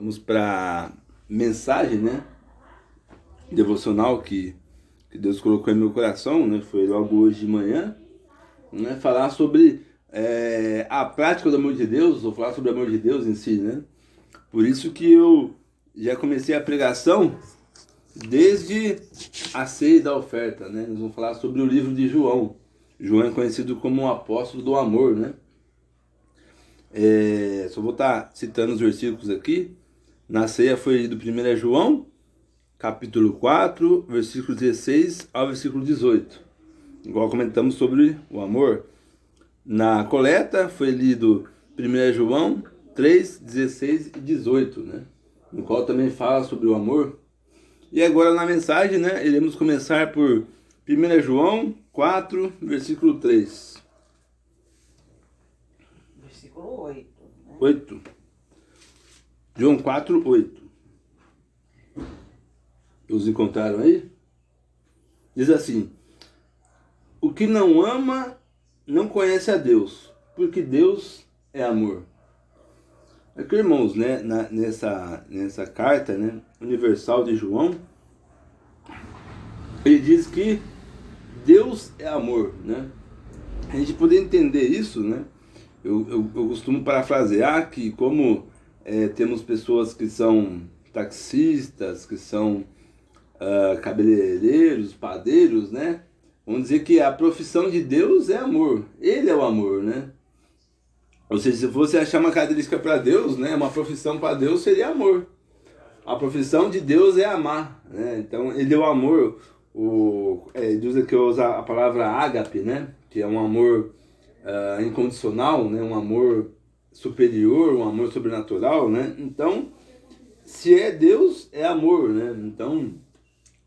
Vamos para mensagem, né? Devocional que, que Deus colocou em meu coração, né? Foi logo hoje de manhã, né? Falar sobre é, a prática do amor de Deus, ou falar sobre o amor de Deus em si, né? Por isso que eu já comecei a pregação desde a ceia da oferta, né? Nós vamos falar sobre o livro de João. João é conhecido como o apóstolo do amor, né? É, só vou estar citando os versículos aqui. Na ceia foi lido 1 João, capítulo 4, versículo 16 ao versículo 18. Igual comentamos sobre o amor. Na coleta foi lido 1 João 3, 16 e 18, né? No qual também fala sobre o amor. E agora na mensagem, né, iremos começar por 1 João 4, versículo 3. Versículo 8. Né? 8. João 4, 8. Os encontraram aí? Diz assim: O que não ama não conhece a Deus, porque Deus é amor. Aqui, irmãos, né, na, nessa, nessa carta né, universal de João, ele diz que Deus é amor, né? A gente poder entender isso, né? Eu, eu, eu costumo parafrasear que como é, temos pessoas que são taxistas, que são uh, cabeleireiros, padeiros, né? Vamos dizer que a profissão de Deus é amor. Ele é o amor, né? Ou seja, se você achar uma característica para Deus, né, uma profissão para Deus seria amor. A profissão de Deus é amar, né? Então ele é o amor. O, é, ele usa que uso a palavra ágape, né? Que é um amor uh, incondicional, né? Um amor superior, um amor sobrenatural, né? Então, se é Deus, é amor, né? Então,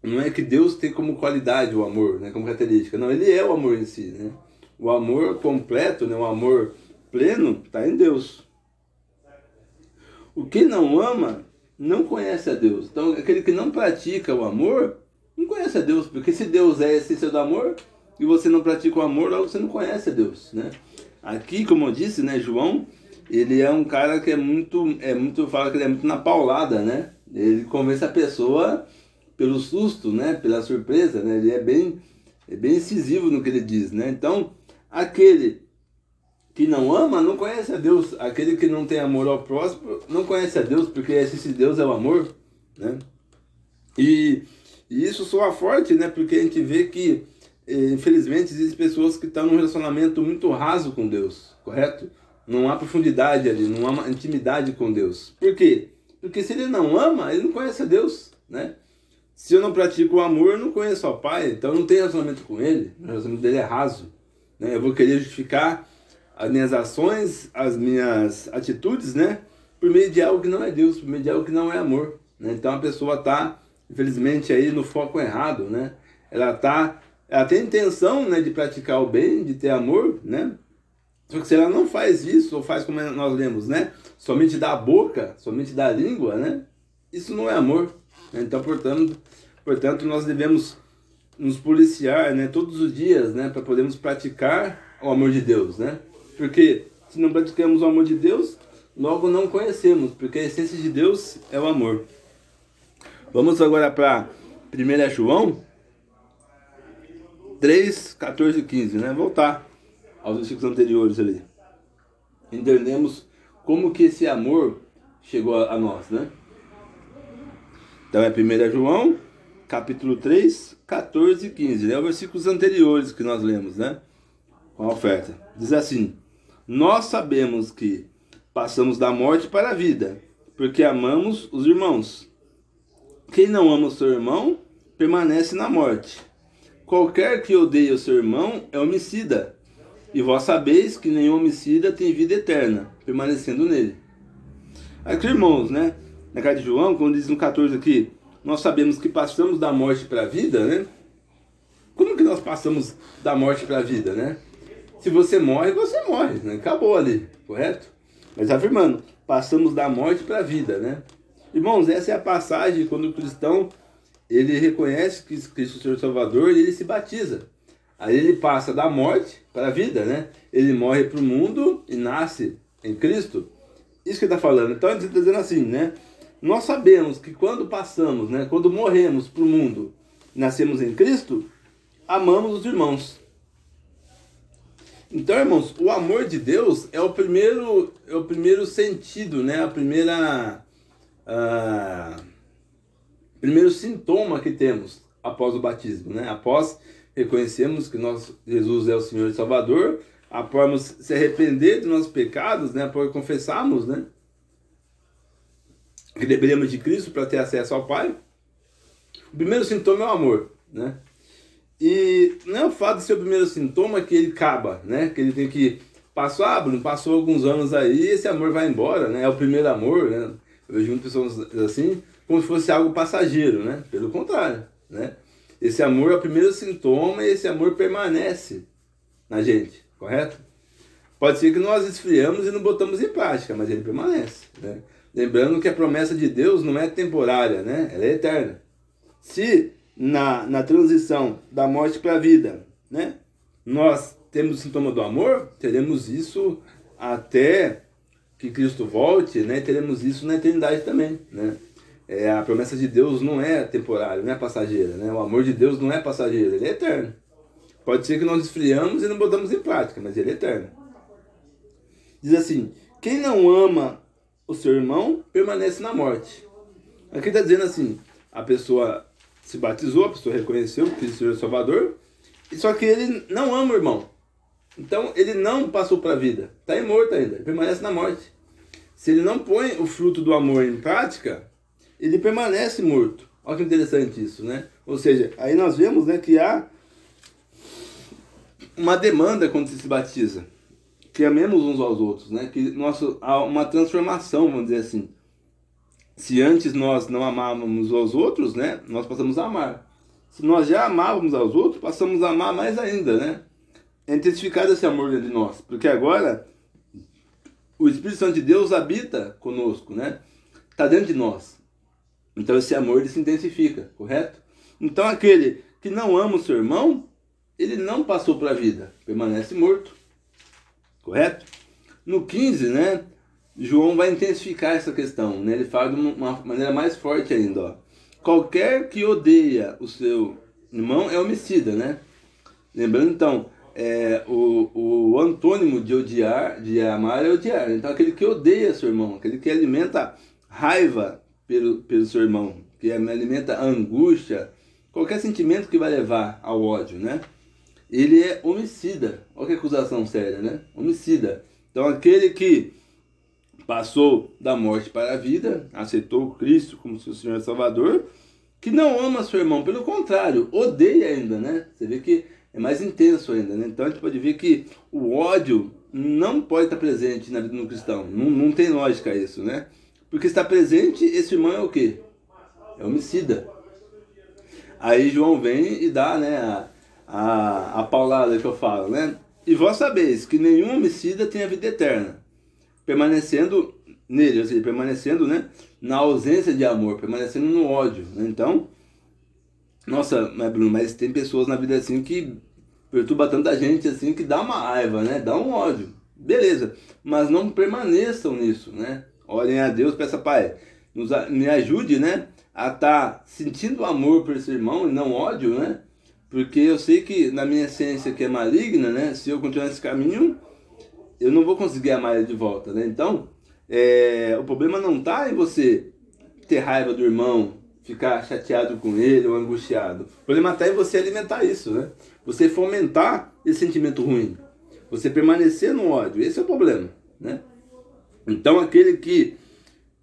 não é que Deus tem como qualidade o amor, né? Como característica. Não, ele é o amor em si, né? O amor completo, né? O amor pleno está em Deus. O que não ama não conhece a Deus. Então, aquele que não pratica o amor não conhece a Deus, porque se Deus é a essência do amor e você não pratica o amor, logo você não conhece a Deus, né? Aqui, como eu disse, né, João, ele é um cara que é muito, é muito, fala que ele é muito na paulada, né? Ele convence a pessoa pelo susto, né, pela surpresa, né? Ele é bem, é bem incisivo no que ele diz, né? Então, aquele que não ama não conhece a Deus. Aquele que não tem amor ao próximo não conhece a Deus, porque esse Deus é o amor, né? E, e isso soa forte, né? Porque a gente vê que, eh, infelizmente, existem pessoas que estão num relacionamento muito raso com Deus, correto? Não há profundidade ali, não há intimidade com Deus. Por quê? Porque se ele não ama, ele não conhece a Deus, né? Se eu não pratico o amor, eu não conheço o Pai, então eu não tenho relacionamento com Ele, o relacionamento dele é raso. Né? Eu vou querer justificar as minhas ações, as minhas atitudes, né? Por meio de algo que não é Deus, por meio de algo que não é amor. Né? Então a pessoa está, infelizmente, aí no foco errado, né? Ela tá, ela tem intenção, né, de praticar o bem, de ter amor, né? Só que se ela não faz isso, ou faz como nós lemos, né? Somente da boca, somente da língua, né? Isso não é amor. Então, portanto, portanto nós devemos nos policiar, né, todos os dias, né, para podermos praticar o amor de Deus, né? Porque se não praticamos o amor de Deus, logo não conhecemos, porque a essência de Deus é o amor. Vamos agora para 1 João 3, 14 e 15, né? Voltar aos versículos anteriores ali. Entendemos como que esse amor chegou a, nós, né? Então é 1 João, capítulo 3, 14 e 15, né? Os versículos anteriores que nós lemos, né? Com a oferta. Diz assim: nós sabemos que passamos da morte para a vida, porque amamos os irmãos. Quem não ama o seu irmão permanece na morte. Qualquer que odeie o seu irmão é homicida. E vós sabeis que nenhum homicida tem vida eterna, permanecendo nele. Aqui, irmãos, né? Na carta de João, quando diz no 14 aqui, nós sabemos que passamos da morte para a vida, né? Como que nós passamos da morte para a vida, né? Se você morre, você morre, né? acabou ali, correto? Mas afirmando, passamos da morte para a vida, né? Irmãos, essa é a passagem quando o cristão ele reconhece que Cristo é o Senhor Salvador e ele se batiza. Aí ele passa da morte para a vida, né? Ele morre para o mundo e nasce em Cristo. Isso que ele está falando. Então ele está dizendo assim, né? nós sabemos que quando passamos, né, quando morremos para o mundo, nascemos em Cristo, amamos os irmãos. Então, irmãos, o amor de Deus é o primeiro, é o primeiro sentido, né? A primeira, primeiro sintoma que temos após o batismo, né? Após reconhecemos que nós, Jesus é o Senhor e Salvador, após se arrepender dos nossos pecados, né? Após confessarmos, né? Que deveríamos de Cristo para ter acesso ao Pai. O primeiro sintoma é o amor, né? E não é o fato de ser o primeiro sintoma que ele acaba, né? Que ele tem que passar, ah, Bruno, passou alguns anos aí, esse amor vai embora, né? É o primeiro amor, né? Eu vejo muitas pessoas assim, como se fosse algo passageiro, né? Pelo contrário, né? Esse amor é o primeiro sintoma e esse amor permanece na gente, correto? Pode ser que nós esfriamos e não botamos em prática, mas ele permanece, né? Lembrando que a promessa de Deus não é temporária, né? Ela é eterna. Se na, na transição da morte para a vida, né? Nós temos o sintoma do amor, teremos isso até que Cristo volte, né? Teremos isso na eternidade também, né? É, a promessa de Deus não é temporária, não é passageira, né? O amor de Deus não é passageiro, ele é eterno. Pode ser que nós esfriamos e não botamos em prática, mas ele é eterno. Diz assim: quem não ama o seu irmão permanece na morte. Aqui está dizendo assim: a pessoa se batizou, a pessoa reconheceu que Cristo é Salvador, só que ele não ama o irmão. Então ele não passou para a vida, está morto ainda, permanece na morte. Se ele não põe o fruto do amor em prática, ele permanece morto. Olha que interessante isso, né? Ou seja, aí nós vemos né, que há uma demanda quando se batiza, que amemos uns aos outros, né? Que nosso, há uma transformação, vamos dizer assim. Se antes nós não amávamos aos outros, né, nós passamos a amar. Se nós já amávamos aos outros, passamos a amar mais ainda, né? É intensificado esse amor dentro de nós, porque agora o Espírito Santo de Deus habita conosco, né? Está dentro de nós. Então esse amor ele se intensifica, correto? Então aquele que não ama o seu irmão, ele não passou para a vida, permanece morto. Correto? No 15, né? João vai intensificar essa questão, né? Ele fala de uma maneira mais forte ainda, ó. Qualquer que odeia o seu irmão é homicida, né? Lembrando então, é, o, o antônimo de odiar, de amar é odiar. Então aquele que odeia seu irmão, aquele que alimenta raiva pelo, pelo seu irmão, que alimenta angústia, qualquer sentimento que vai levar ao ódio, né? Ele é homicida. Olha que acusação séria, né? Homicida. Então aquele que passou da morte para a vida, aceitou Cristo como seu Senhor Salvador, que não ama seu irmão, pelo contrário, odeia ainda, né? Você vê que é mais intenso ainda, né? Então a gente pode ver que o ódio não pode estar presente na vida do cristão. Não, não tem lógica isso, né? Porque está presente, esse irmão é o quê? É homicida. Aí João vem e dá, né, a, a, a paulada que eu falo, né? E vós sabeis que nenhum homicida tem a vida eterna permanecendo nele, ou seja, permanecendo né, na ausência de amor, permanecendo no ódio. Né? Então, nossa, mas Bruno, mas tem pessoas na vida assim que perturba tanta gente assim que dá uma raiva, né? Dá um ódio. Beleza, mas não permaneçam nisso, né? Olhem a Deus, peça Pai, nos, me ajude, né? A estar tá sentindo amor por esse irmão e não ódio, né? Porque eu sei que na minha essência que é maligna, né? Se eu continuar nesse caminho, eu não vou conseguir amar ele de volta, né? Então, é, o problema não está em você ter raiva do irmão, ficar chateado com ele ou angustiado. O problema está em você alimentar isso, né? Você fomentar esse sentimento ruim. Você permanecer no ódio. Esse é o problema, né? Então, aquele que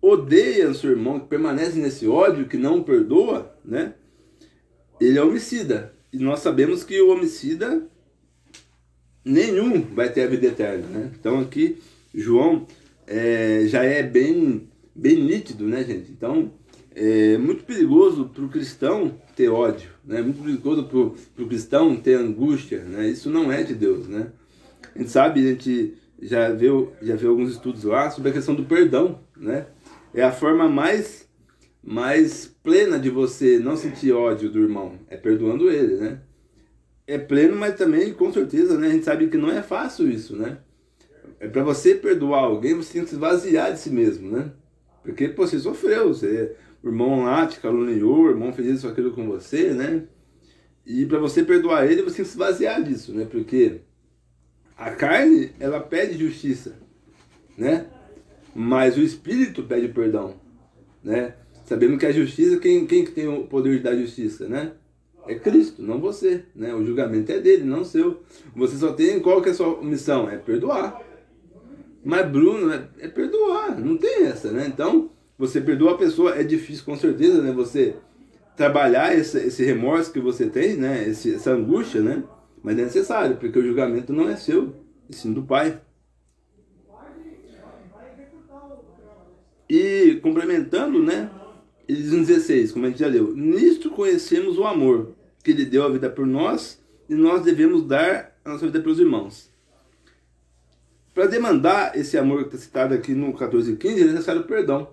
odeia o seu irmão, que permanece nesse ódio, que não perdoa, né? Ele é homicida. E nós sabemos que o homicida nenhum vai ter a vida eterna. Né? Então aqui João é, já é bem, bem nítido, né, gente? Então é muito perigoso para o cristão ter ódio, né? muito perigoso para o cristão ter angústia. Né? Isso não é de Deus. Né? A gente sabe, a gente já viu, já viu alguns estudos lá sobre a questão do perdão. Né? É a forma mais, mais plena de você não sentir ódio do irmão, é perdoando ele. Né? é pleno, mas também, com certeza, né, a gente sabe que não é fácil isso, né? É para você perdoar alguém, você tem que se esvaziar de si mesmo, né? Porque pô, você sofreu, você, o irmão lá te caluniou, o irmão fez isso aquilo com você, né? E para você perdoar ele, você tem que se esvaziar disso, né? Porque a carne, ela pede justiça, né? Mas o espírito pede perdão, né? Sabendo que a justiça, quem, quem tem o poder de dar justiça, né? É Cristo, não você, né? O julgamento é dele, não seu. Você só tem, qual que é a sua missão? É perdoar. Mas Bruno, é, é perdoar, não tem essa, né? Então, você perdoa a pessoa, é difícil com certeza, né? Você trabalhar esse, esse remorso que você tem, né? Esse, essa angústia, né? Mas é necessário, porque o julgamento não é seu, e sim do Pai. E complementando, né? Ele diz no 16, como a gente já leu: Nisto conhecemos o amor, que Ele deu a vida por nós, e nós devemos dar a nossa vida pelos irmãos. Para demandar esse amor que está citado aqui no 14 e 15, é necessário perdão.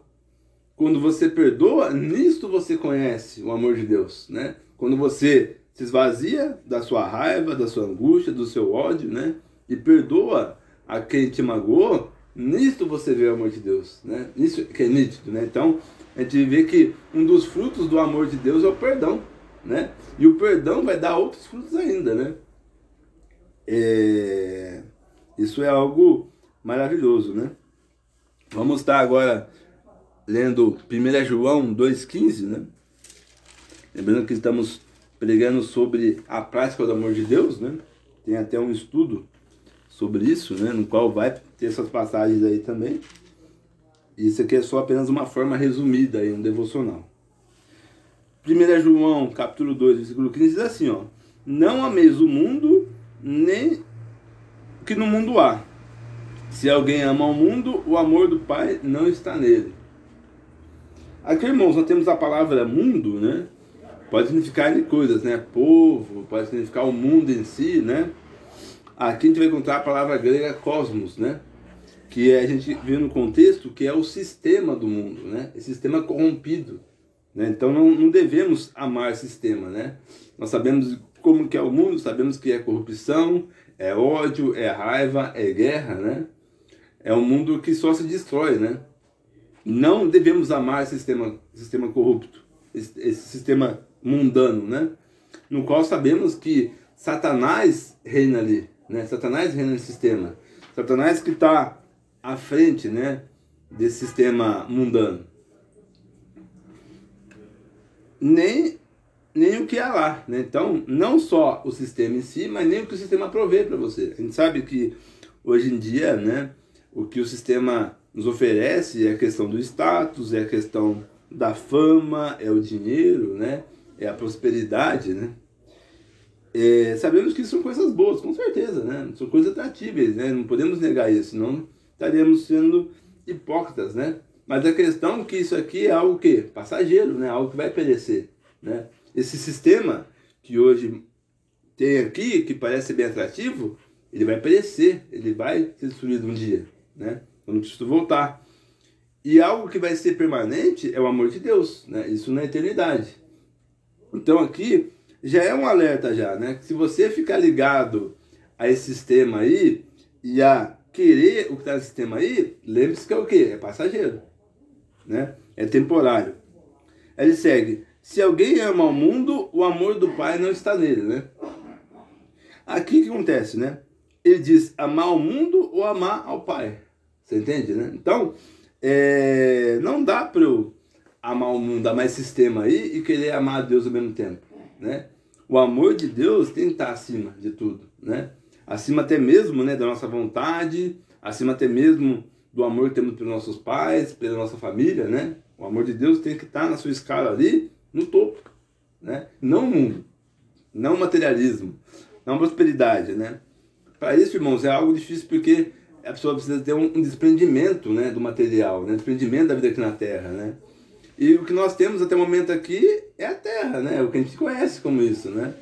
Quando você perdoa, nisto você conhece o amor de Deus, né? Quando você se esvazia da sua raiva, da sua angústia, do seu ódio, né? E perdoa a quem te magoou, nisto você vê o amor de Deus, né? Isso que é nítido, né? Então, a gente vê que um dos frutos do amor de Deus é o perdão, né? E o perdão vai dar outros frutos ainda, né? É... Isso é algo maravilhoso, né? Vamos estar agora lendo 1 João 2,15, né? Lembrando que estamos pregando sobre a prática do amor de Deus, né? Tem até um estudo sobre isso, né? No qual vai ter essas passagens aí também. Isso aqui é só apenas uma forma resumida aí, um devocional. 1 João, capítulo 2, versículo 15, diz assim, ó. Não ameis o mundo, nem o que no mundo há. Se alguém ama o mundo, o amor do Pai não está nele. Aqui, irmãos, nós temos a palavra mundo, né? Pode significar coisas, né? Povo, pode significar o mundo em si, né? Aqui a gente vai encontrar a palavra grega cosmos, né? Que a gente vê no contexto que é o sistema do mundo, né? Esse sistema corrompido. Né? Então não, não devemos amar sistema, né? Nós sabemos como que é o mundo, sabemos que é corrupção, é ódio, é raiva, é guerra, né? É um mundo que só se destrói, né? Não devemos amar esse sistema, sistema corrupto, esse, esse sistema mundano, né? No qual sabemos que Satanás reina ali, né? Satanás reina no sistema. Satanás que está à frente, né? Desse sistema mundano. Nem, nem o que há lá, né? Então, não só o sistema em si, mas nem o que o sistema provê para você. A gente sabe que hoje em dia, né? O que o sistema nos oferece é a questão do status, é a questão da fama, é o dinheiro, né? É a prosperidade, né? É, sabemos que são coisas boas, com certeza, né? São coisas atratíveis, né? Não podemos negar isso, senão estaríamos sendo hipócritas, né? Mas a questão é que isso aqui é algo que passageiro, né? Algo que vai perecer, né? Esse sistema que hoje tem aqui, que parece bem atrativo, ele vai perecer, ele vai ser destruído um dia, né? Quando Cristo voltar. E algo que vai ser permanente é o amor de Deus, né? Isso na eternidade. Então aqui já é um alerta já, né? Se você ficar ligado a esse sistema aí e a querer o que está no sistema aí, lembre-se que é o quê? É passageiro, né? É temporário. Ele segue, se alguém ama o mundo, o amor do Pai não está nele, né? Aqui que acontece, né? Ele diz amar o mundo ou amar ao Pai. Você entende, né? Então, é, não dá para eu amar o mundo, amar esse sistema aí e querer amar a Deus ao mesmo tempo, né? O amor de Deus tem que estar acima de tudo, né? Acima até mesmo, né, da nossa vontade, acima até mesmo do amor que temos pelos nossos pais, pela nossa família, né? O amor de Deus tem que estar na sua escala ali, no topo, né? Não mundo, não materialismo, não prosperidade, né? Para isso, irmãos, é algo difícil porque a pessoa precisa ter um, um desprendimento, né, do material, né? Desprendimento da vida aqui na Terra, né? E o que nós temos até o momento aqui é a terra, né? O que a gente conhece como isso, né?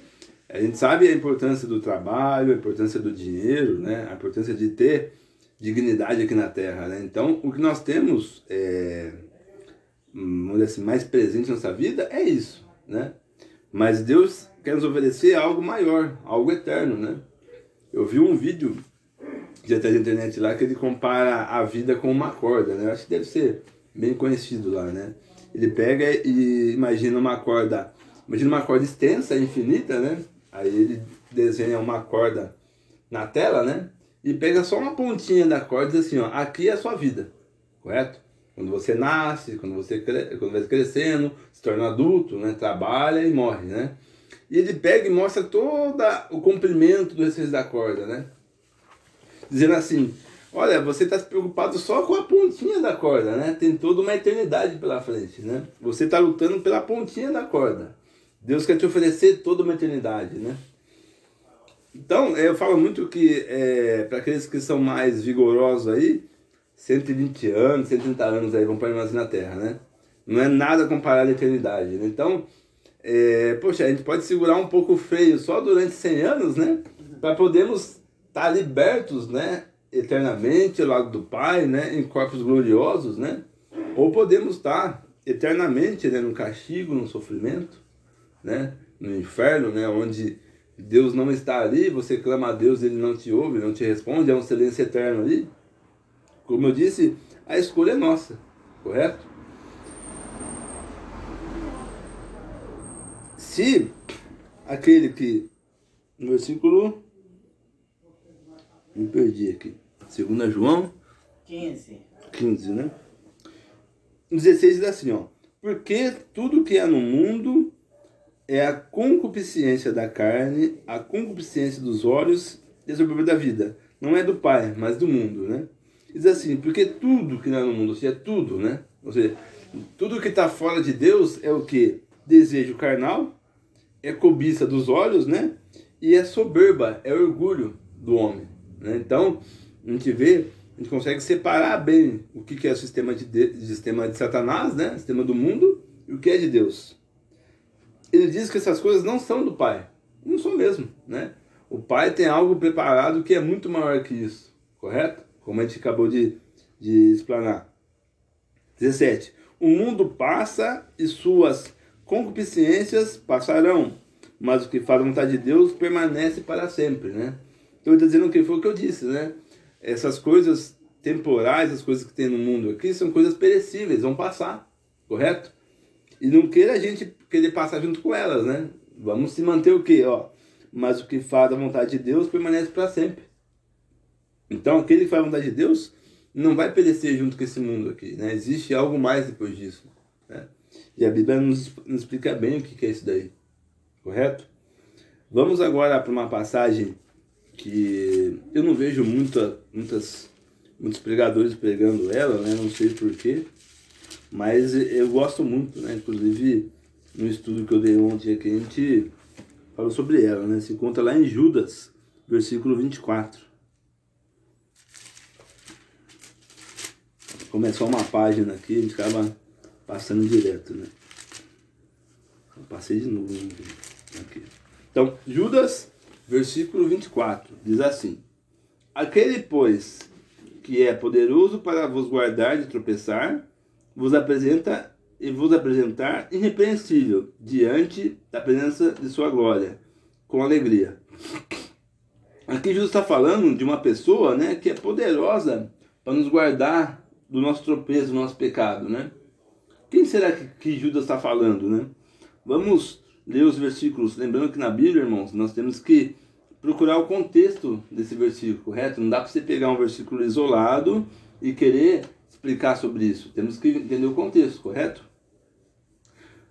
A gente sabe a importância do trabalho, a importância do dinheiro, né? A importância de ter dignidade aqui na terra, né? Então, o que nós temos, é, assim, mais presente na nossa vida é isso, né? Mas Deus quer nos oferecer algo maior, algo eterno, né? Eu vi um vídeo de até da internet lá que ele compara a vida com uma corda, né? Eu acho que deve ser bem conhecido lá, né? Ele pega e imagina uma corda, imagina uma corda extensa, infinita, né? Aí ele desenha uma corda na tela, né? E pega só uma pontinha da corda e diz assim, ó, aqui é a sua vida, correto? Quando você nasce, quando você cre... quando vai crescendo, se torna adulto, né? Trabalha e morre, né? E ele pega e mostra todo o comprimento do recesso da corda, né? Dizendo assim, olha, você está se preocupado só com a pontinha da corda, né? Tem toda uma eternidade pela frente, né? Você está lutando pela pontinha da corda. Deus quer te oferecer toda uma eternidade, né? Então, eu falo muito que é, para aqueles que são mais vigorosos aí, 120 anos, 130 anos aí vão permanecer na Terra, né? Não é nada comparado à eternidade, né? Então, é, poxa, a gente pode segurar um pouco o freio só durante 100 anos, né? Para podermos estar tá libertos, né? Eternamente ao lado do Pai, né? Em corpos gloriosos, né? Ou podemos estar eternamente né? no castigo, no sofrimento, né? No inferno, né? Onde Deus não está ali, você clama a Deus, Ele não te ouve, não te responde, é um silêncio eterno ali. Como eu disse, a escolha é nossa, correto? Se aquele que. No versículo. Me perdi aqui. Segunda João. 15. 15, né? 16 diz assim, ó. Porque tudo que há no mundo é a concupiscência da carne, a concupiscência dos olhos e a soberba da vida. Não é do Pai, mas do mundo, né? Diz assim, porque tudo que há no mundo, ou seja, tudo, né? Ou seja, tudo que está fora de Deus é o que? Desejo carnal, é cobiça dos olhos, né? E é soberba, é orgulho do homem. Né? Então, a gente vê, a gente consegue separar bem o que é o sistema de, de, sistema de Satanás, né? sistema do mundo, e o que é de Deus. Ele diz que essas coisas não são do Pai. Não são mesmo, né? O Pai tem algo preparado que é muito maior que isso, correto? Como a gente acabou de, de explanar. 17. O mundo passa e suas concupiscências passarão, mas o que faz a vontade de Deus permanece para sempre, né? Então ele está dizendo que foi o que eu disse, né? Essas coisas temporais, as coisas que tem no mundo aqui, são coisas perecíveis, vão passar, correto? E não queira a gente querer passar junto com elas, né? Vamos se manter o quê? Ó, mas o que faz a vontade de Deus permanece para sempre. Então aquele que faz a vontade de Deus não vai perecer junto com esse mundo aqui, né? Existe algo mais depois disso, né? E a Bíblia nos, nos explica bem o que é isso daí. Correto? Vamos agora para uma passagem que eu não vejo muita, muitas, muitos pregadores pregando ela, né? não sei porquê, mas eu gosto muito, né? inclusive no estudo que eu dei ontem aqui, a gente falou sobre ela, né? se encontra lá em Judas, versículo 24. Começou uma página aqui, a gente acaba passando direto, né? Eu passei de novo aqui. Então, Judas, versículo 24, diz assim: Aquele, pois, que é poderoso para vos guardar de tropeçar, vos apresenta e vos apresentar irrepreensível diante da presença de sua glória, com alegria. Aqui Jesus está falando de uma pessoa né, que é poderosa para nos guardar do nosso tropeço, do nosso pecado, né? Quem será que, que Judas está falando, né? Vamos ler os versículos. Lembrando que na Bíblia, irmãos, nós temos que procurar o contexto desse versículo, correto? Não dá para você pegar um versículo isolado e querer explicar sobre isso. Temos que entender o contexto, correto?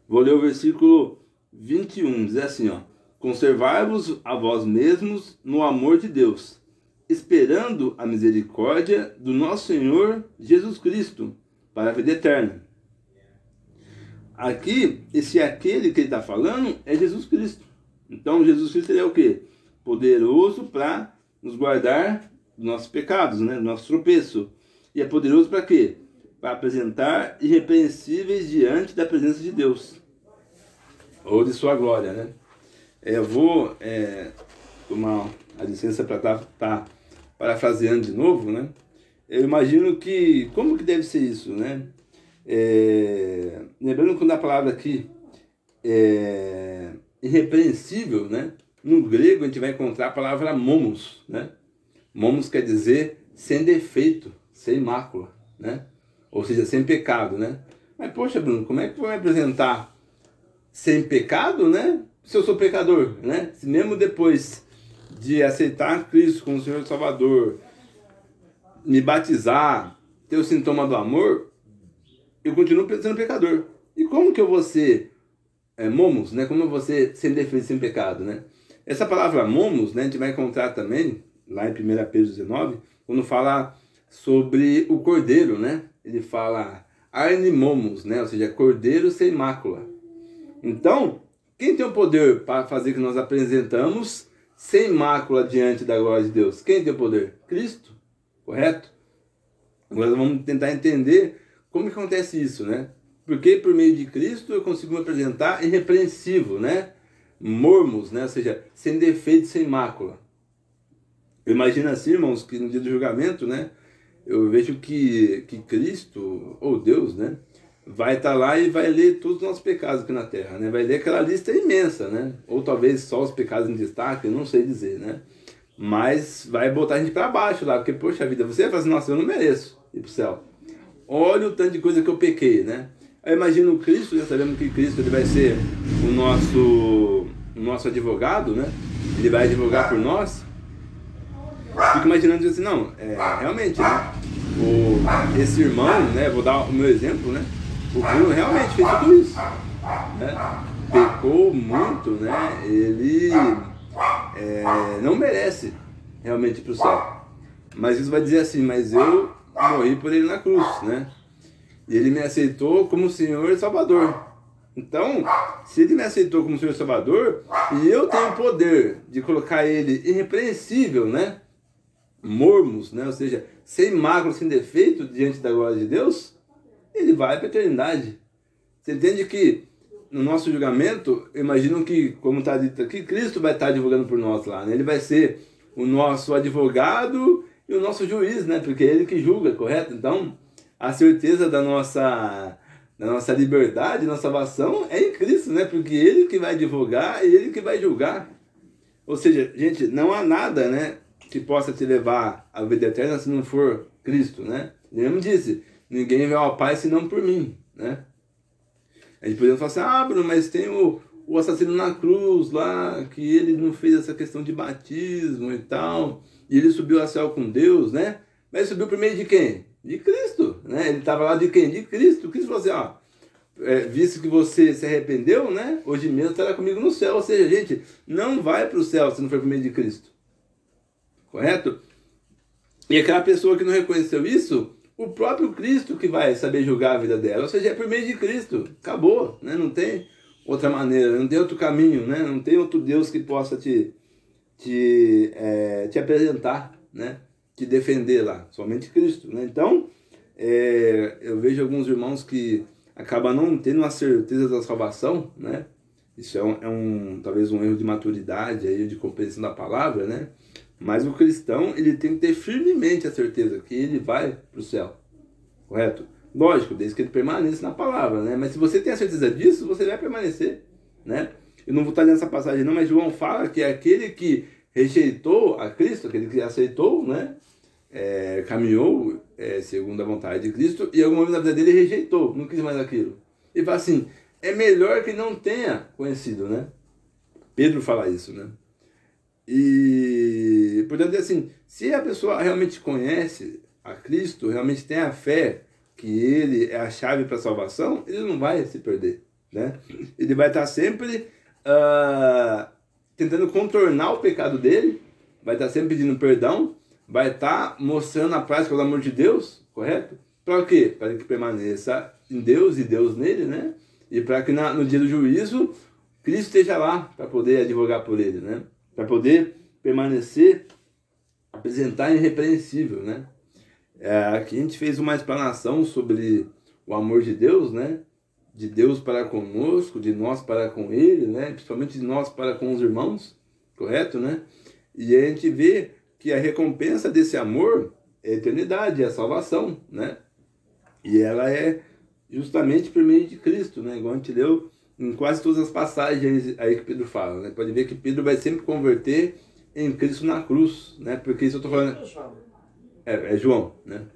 Vou ler o versículo 21, diz assim, ó. Conservai-vos a vós mesmos no amor de Deus, esperando a misericórdia do nosso Senhor Jesus Cristo para a vida eterna. Aqui, esse aquele que ele está falando é Jesus Cristo. Então, Jesus Cristo é o que? Poderoso para nos guardar dos nossos pecados, né? do nosso tropeço. E é poderoso para quê? Para apresentar irrepreensíveis diante da presença de Deus. Ou de sua glória, né? É, eu vou é, tomar a licença para estar tá, tá parafraseando de novo, né? Eu imagino que, como que deve ser isso, né? É, lembrando quando a palavra aqui é irrepreensível, né? No grego a gente vai encontrar a palavra momos, né? Momos quer dizer sem defeito, sem mácula, né? ou seja, sem pecado, né? Mas poxa, Bruno, como é que vai apresentar sem pecado, né? Se eu sou pecador, né? Se mesmo depois de aceitar Cristo como Senhor e Salvador, me batizar, ter o sintoma do amor, eu continuo sendo pecador. E como que eu vou ser é, momos, né? Como eu vou ser sem defeito, sem pecado, né? Essa palavra momos, né, a gente vai encontrar também lá em 1 Pedro 19, quando fala sobre o cordeiro, né? Ele fala arnimomos, né? Ou seja, cordeiro sem mácula. Então, quem tem o poder para fazer que nós apresentamos sem mácula diante da glória de Deus? Quem tem o poder? Cristo, correto? Agora vamos tentar entender como que acontece isso, né? Porque por meio de Cristo eu consigo me apresentar irrepreensível, né? Mormos, né? Ou seja, sem defeito, sem mácula. Imagina assim, irmãos, que no dia do julgamento, né? Eu vejo que, que Cristo, ou Deus, né? Vai estar tá lá e vai ler todos os nossos pecados aqui na Terra, né? Vai ler aquela lista imensa, né? Ou talvez só os pecados em destaque, eu não sei dizer, né? Mas vai botar a gente para baixo lá, porque, poxa vida, você vai fazer, nossa, eu não mereço ir pro céu. Olha o tanto de coisa que eu pequei, né? Aí imagina o Cristo, já sabemos que Cristo ele vai ser o nosso, o nosso advogado, né? Ele vai advogar por nós. Fico imaginando assim, não, é, realmente, né? O, esse irmão, né? Vou dar o meu exemplo, né? O Bruno realmente fez tudo isso. Né? Pecou muito, né? Ele é, não merece realmente para o céu. Mas isso vai dizer assim, mas eu morri por ele na cruz, né? E ele me aceitou como Senhor e Salvador. Então, se ele me aceitou como Senhor e Salvador, e eu tenho o poder de colocar ele irrepreensível, né? Mormos, né? Ou seja, sem mácula, sem defeito diante da glória de Deus, ele vai para a eternidade. Você entende que no nosso julgamento, imagino que, como está dito aqui, Cristo vai estar advogando por nós lá. Né? Ele vai ser o nosso advogado e o nosso juiz, né? Porque é ele que julga, correto? Então, a certeza da nossa da nossa liberdade, nossa salvação é em Cristo, né? Porque ele que vai e ele que vai julgar. Ou seja, gente, não há nada, né, que possa te levar à vida eterna se não for Cristo, né? Ele mesmo disse: ninguém vai ao Pai senão por mim, né? A gente poderia falar assim: ah, Bruno, mas tem o, o assassino na cruz lá, que ele não fez essa questão de batismo e tal, e ele subiu ao céu com Deus, né? Mas subiu por meio de quem? De Cristo, né? Ele estava lá de quem? De Cristo. Cristo falou assim, ó, é, visto que você se arrependeu, né? Hoje mesmo estará comigo no céu. Ou seja, gente, não vai para o céu se não for por meio de Cristo. Correto? E aquela pessoa que não reconheceu isso, o próprio Cristo que vai saber julgar a vida dela. Ou seja, é por meio de Cristo. Acabou, né? Não tem outra maneira, não tem outro caminho, né? Não tem outro Deus que possa te, te, é, te apresentar, né? te defender lá, somente Cristo. Né? Então, é, eu vejo alguns irmãos que acabam não tendo a certeza da salvação, né? Isso é um, é um, talvez um erro de maturidade aí, de compreensão da palavra, né? Mas o cristão, ele tem que ter firmemente a certeza que ele vai para o céu, correto? Lógico, desde que ele permaneça na palavra, né? Mas se você tem a certeza disso, você vai permanecer, né? Eu não vou estar nessa passagem não, mas João fala que é aquele que rejeitou a Cristo, aquele que aceitou, né? é, caminhou é, segundo a vontade de Cristo e alguma vez na vida dele rejeitou, não quis mais aquilo. E fala assim: é melhor que não tenha conhecido, né? Pedro fala isso, né? E, portanto, assim, se a pessoa realmente conhece a Cristo, realmente tem a fé que ele é a chave para a salvação, ele não vai se perder, né? Ele vai estar sempre uh, tentando contornar o pecado dele, vai estar sempre pedindo perdão, vai estar tá mostrando a prática do amor de Deus, correto? Para quê? Para que permaneça em Deus e Deus nele, né? E para que na, no dia do juízo Cristo esteja lá para poder advogar por ele, né? Para poder permanecer, apresentar irrepreensível, né? É, aqui a gente fez uma explanação sobre o amor de Deus, né? De Deus para conosco, de nós para com Ele, né? Principalmente de nós para com os irmãos, correto, né? E a gente vê que a recompensa desse amor é a eternidade, é a salvação, né? E ela é justamente por meio de Cristo, né? Igual a gente leu em quase todas as passagens aí que Pedro fala, né? Pode ver que Pedro vai sempre converter em Cristo na cruz, né? Porque isso eu estou falando... É, é João, né?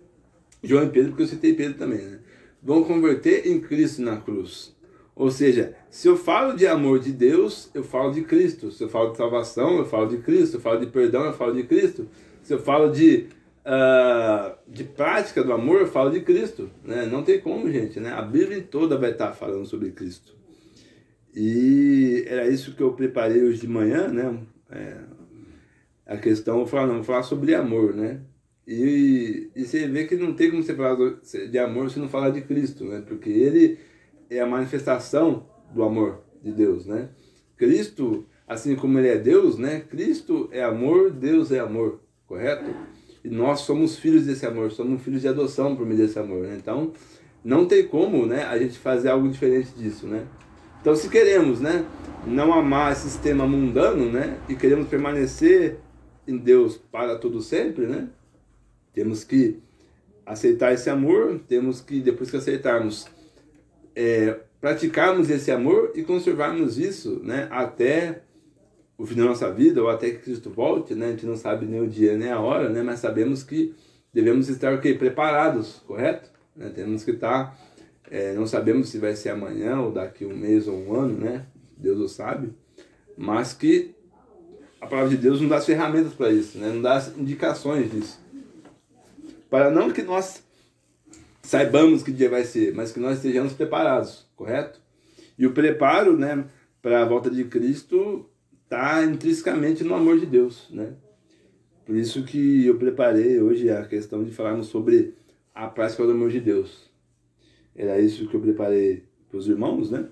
João e Pedro, porque eu citei Pedro também, né? Vão converter em Cristo na cruz. Ou seja, se eu falo de amor de Deus, eu falo de Cristo. Se eu falo de salvação, eu falo de Cristo. Se eu falo de perdão, eu falo de Cristo. Se eu falo de, uh, de prática do amor, eu falo de Cristo. Né? Não tem como, gente. Né? A Bíblia toda vai estar falando sobre Cristo. E era isso que eu preparei hoje de manhã, né? É, a questão, vou falar, não, vou falar sobre amor, né? E, e você vê que não tem como você falar de amor se não falar de Cristo, né? Porque ele é a manifestação do amor de Deus, né? Cristo, assim como ele é Deus, né? Cristo é amor, Deus é amor, correto? E nós somos filhos desse amor, somos filhos de adoção por meio desse amor, né? Então, não tem como, né, a gente fazer algo diferente disso, né? Então, se queremos, né, não amar esse sistema mundano, né, e queremos permanecer em Deus para todo sempre, né? Temos que aceitar esse amor, temos que depois que aceitarmos é, praticarmos esse amor e conservarmos isso né, até o fim da nossa vida ou até que Cristo volte. Né? A gente não sabe nem o dia nem a hora, né? mas sabemos que devemos estar o preparados, correto? Né? Temos que estar, é, não sabemos se vai ser amanhã ou daqui um mês ou um ano, né? Deus o sabe, mas que a palavra de Deus nos dá as ferramentas para isso, né? nos dá as indicações disso. Para não que nós saibamos que dia vai ser, mas que nós estejamos preparados, correto? E o preparo, né, para a volta de Cristo está intrinsecamente no amor de Deus, né? Por isso que eu preparei hoje a questão de falarmos sobre a prática do amor de Deus. Era isso que eu preparei para os irmãos, né?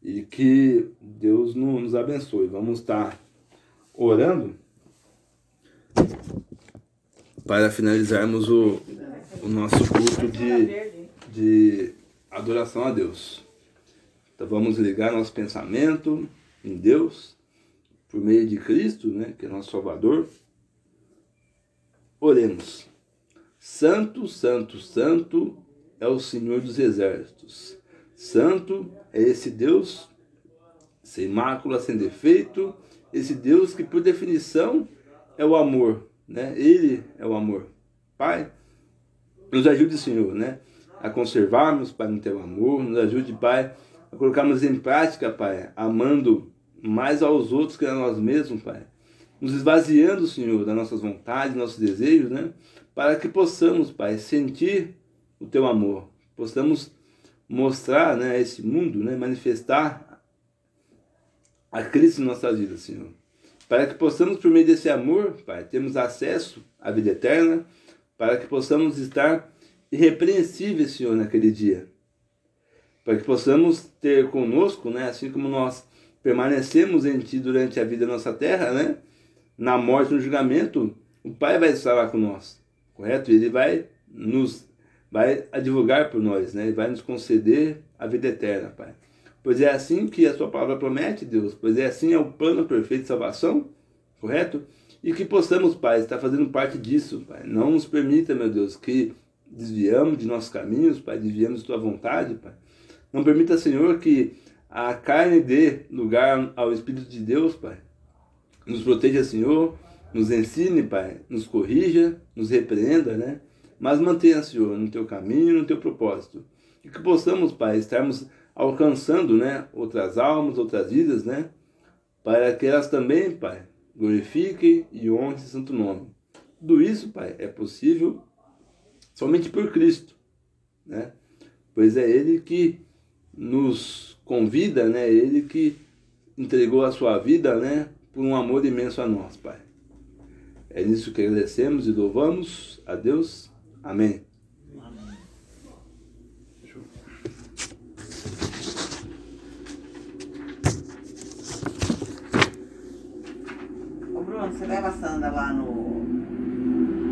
E que Deus nos abençoe. Vamos estar orando para finalizarmos o, o nosso culto de, de adoração a Deus. Então vamos ligar nosso pensamento em Deus, por meio de Cristo, né, que é nosso Salvador. Oremos. Santo, Santo, Santo é o Senhor dos Exércitos. Santo é esse Deus sem mácula, sem defeito, esse Deus que por definição é o amor, né? Ele é o amor. Pai, nos ajude, Senhor, né? A conservarmos, Pai, no teu amor. Nos ajude, Pai, a colocarmos em prática, Pai, amando mais aos outros que a nós mesmos, Pai. Nos esvaziando, Senhor, das nossas vontades, nossos desejos, né? Para que possamos, Pai, sentir o teu amor. Possamos mostrar, né, a esse mundo, né, manifestar a Cristo em nossas vidas, Senhor. Para que possamos, por meio desse amor, Pai, termos acesso à vida eterna, para que possamos estar irrepreensíveis, Senhor, naquele dia. Para que possamos ter conosco, né, assim como nós permanecemos em Ti durante a vida da nossa terra, né, na morte, no julgamento, o Pai vai estar lá com nós, correto? Ele vai nos vai advogar por nós, né? Ele vai nos conceder a vida eterna, Pai. Pois é assim que a Sua palavra promete, Deus. Pois é assim é o plano perfeito de salvação, correto? E que possamos, Pai, estar fazendo parte disso, Pai. Não nos permita, meu Deus, que desviamos de nossos caminhos, Pai, desviamos de Tua vontade, Pai. Não permita, Senhor, que a carne dê lugar ao Espírito de Deus, Pai. Nos proteja, Senhor, nos ensine, Pai, nos corrija, nos repreenda, né? Mas mantenha, Senhor, no Teu caminho, no Teu propósito. E que possamos, Pai, estarmos alcançando, né, outras almas, outras vidas, né? Para que elas também, Pai, glorifique e honre esse santo nome. Tudo isso, Pai, é possível somente por Cristo, né? Pois é Ele que nos convida, né? Ele que entregou a sua vida, né? Por um amor imenso a nós, Pai. É nisso que agradecemos e louvamos a Deus. Amém.